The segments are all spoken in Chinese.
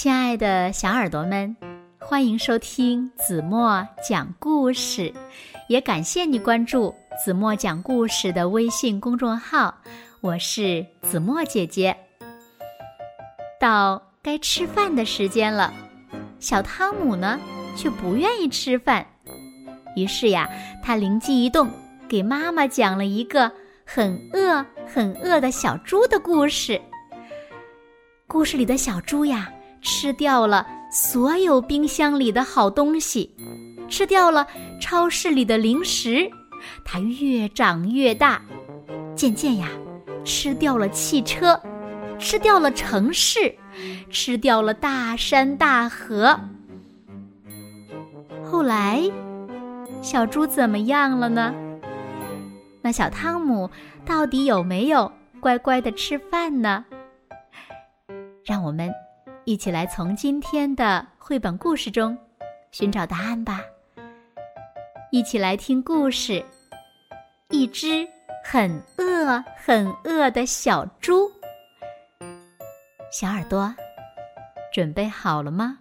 亲爱的小耳朵们，欢迎收听子墨讲故事，也感谢你关注子墨讲故事的微信公众号。我是子墨姐姐。到该吃饭的时间了，小汤姆呢却不愿意吃饭，于是呀，他灵机一动，给妈妈讲了一个很饿、很饿的小猪的故事。故事里的小猪呀。吃掉了所有冰箱里的好东西，吃掉了超市里的零食，它越长越大，渐渐呀，吃掉了汽车，吃掉了城市，吃掉了大山大河。后来，小猪怎么样了呢？那小汤姆到底有没有乖乖的吃饭呢？让我们。一起来从今天的绘本故事中寻找答案吧。一起来听故事：一只很饿、很饿的小猪。小耳朵，准备好了吗？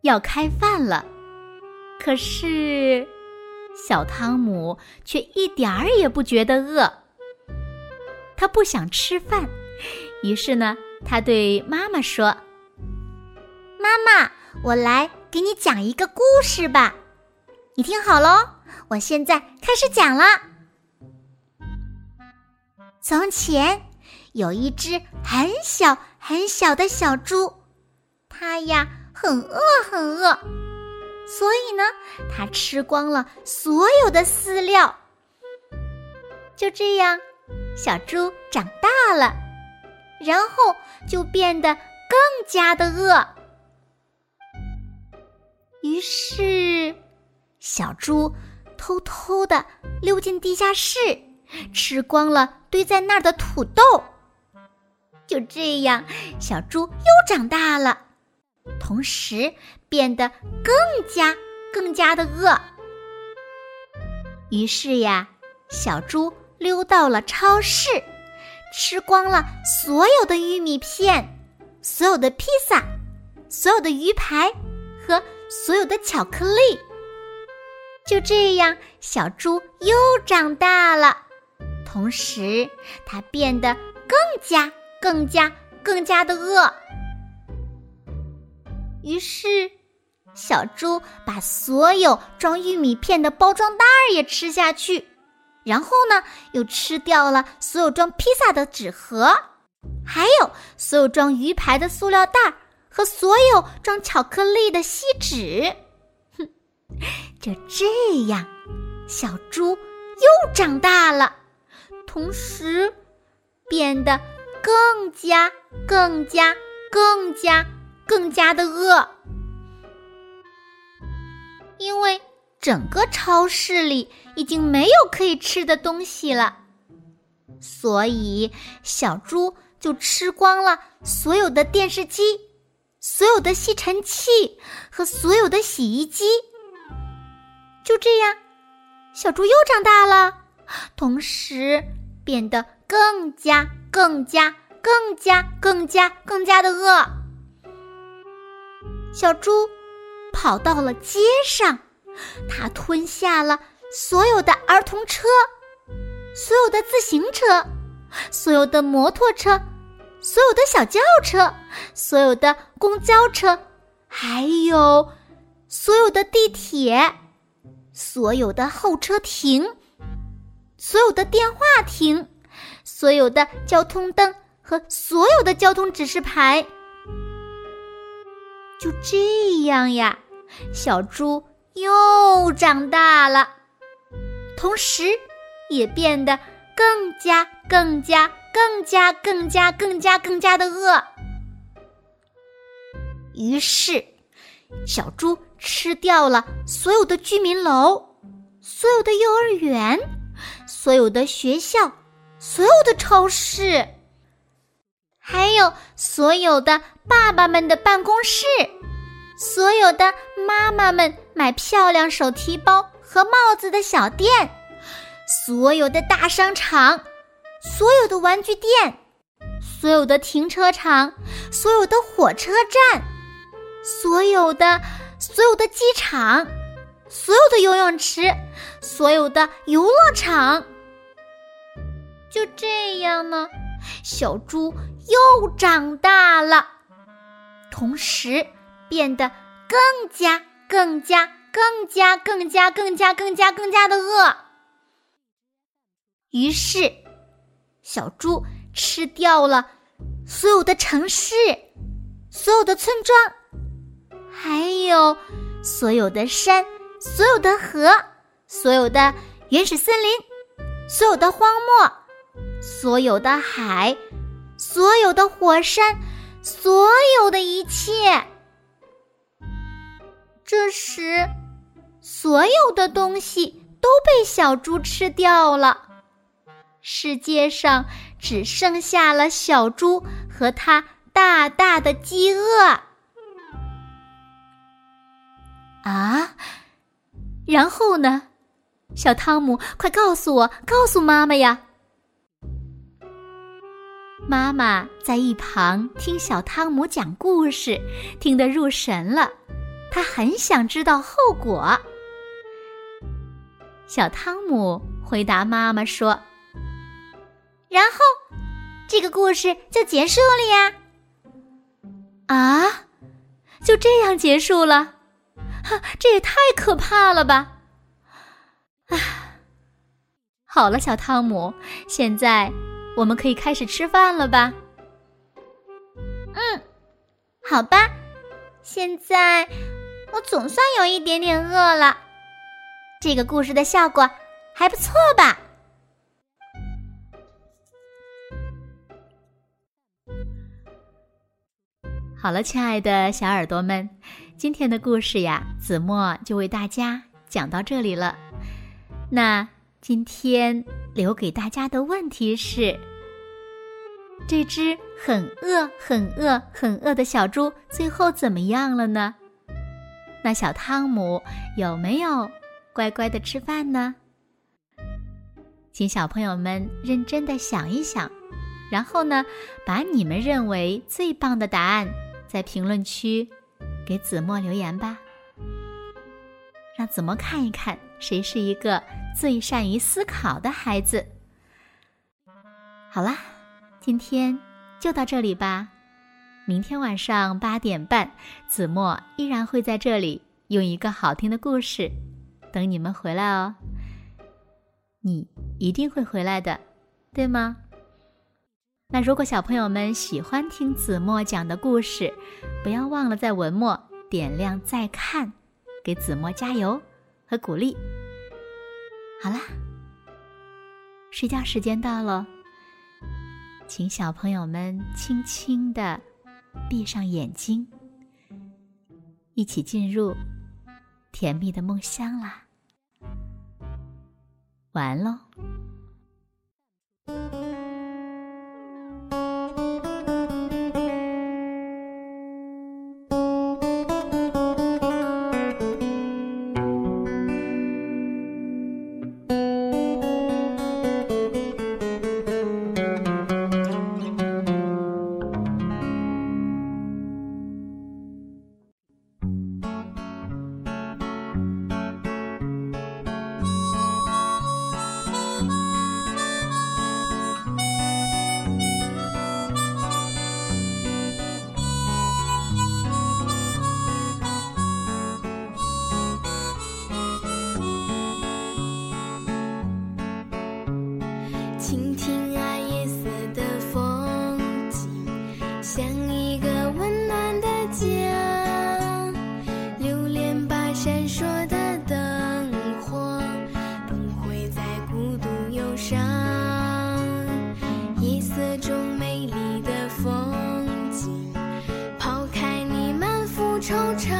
要开饭了。可是，小汤姆却一点儿也不觉得饿。他不想吃饭，于是呢，他对妈妈说：“妈妈，我来给你讲一个故事吧，你听好喽，我现在开始讲了。从前有一只很小很小的小猪，它呀很饿很饿。”所以呢，它吃光了所有的饲料。就这样，小猪长大了，然后就变得更加的饿。于是，小猪偷偷的溜进地下室，吃光了堆在那儿的土豆。就这样，小猪又长大了。同时变得更加更加的饿。于是呀，小猪溜到了超市，吃光了所有的玉米片、所有的披萨、所有的鱼排和所有的巧克力。就这样，小猪又长大了，同时它变得更加更加更加的饿。于是，小猪把所有装玉米片的包装袋儿也吃下去，然后呢，又吃掉了所有装披萨的纸盒，还有所有装鱼排的塑料袋儿和所有装巧克力的锡纸。哼，就这样，小猪又长大了，同时变得更加、更加、更加。更加的饿，因为整个超市里已经没有可以吃的东西了，所以小猪就吃光了所有的电视机、所有的吸尘器和所有的洗衣机。就这样，小猪又长大了，同时变得更加、更加、更加、更加、更加的饿。小猪跑到了街上，它吞下了所有的儿童车、所有的自行车、所有的摩托车、所有的小轿车、所有的公交车，还有所有的地铁、所有的候车亭、所有的电话亭、所有的交通灯和所有的交通指示牌。就这样呀，小猪又长大了，同时也变得更加、更加、更加、更加、更加、更加的饿。于是，小猪吃掉了所有的居民楼、所有的幼儿园、所有的学校、所有的超市。还有所有的爸爸们的办公室，所有的妈妈们买漂亮手提包和帽子的小店，所有的大商场，所有的玩具店，所有的停车场，所有的火车站，所有的所有的机场，所有的游泳池，所有的游乐场。就这样呢，小猪又长大了，同时变得更加、更加、更加、更加、更加、更加、更加的饿。于是，小猪吃掉了所有的城市、所有的村庄，还有所有的山、所有的河、所有的原始森林、所有的荒漠。所有的海，所有的火山，所有的一切。这时，所有的东西都被小猪吃掉了，世界上只剩下了小猪和它大大的饥饿。啊，然后呢？小汤姆，快告诉我，告诉妈妈呀！妈妈在一旁听小汤姆讲故事，听得入神了。她很想知道后果。小汤姆回答妈妈说：“然后，这个故事就结束了呀。”啊，就这样结束了？哈，这也太可怕了吧！啊，好了，小汤姆，现在。我们可以开始吃饭了吧？嗯，好吧。现在我总算有一点点饿了。这个故事的效果还不错吧？好了，亲爱的小耳朵们，今天的故事呀，子墨就为大家讲到这里了。那今天留给大家的问题是。这只很饿、很饿、很饿的小猪最后怎么样了呢？那小汤姆有没有乖乖的吃饭呢？请小朋友们认真的想一想，然后呢，把你们认为最棒的答案在评论区给子墨留言吧，让子墨看一看谁是一个最善于思考的孩子。好啦。今天就到这里吧，明天晚上八点半，子墨依然会在这里用一个好听的故事等你们回来哦。你一定会回来的，对吗？那如果小朋友们喜欢听子墨讲的故事，不要忘了在文末点亮再看，给子墨加油和鼓励。好啦，睡觉时间到了。请小朋友们轻轻的闭上眼睛，一起进入甜蜜的梦乡啦！晚安喽。倾听啊夜色的风景像一个温暖的家留恋吧闪烁的灯火不会再孤独忧伤。夜色中美丽的风景抛开你满腹惆怅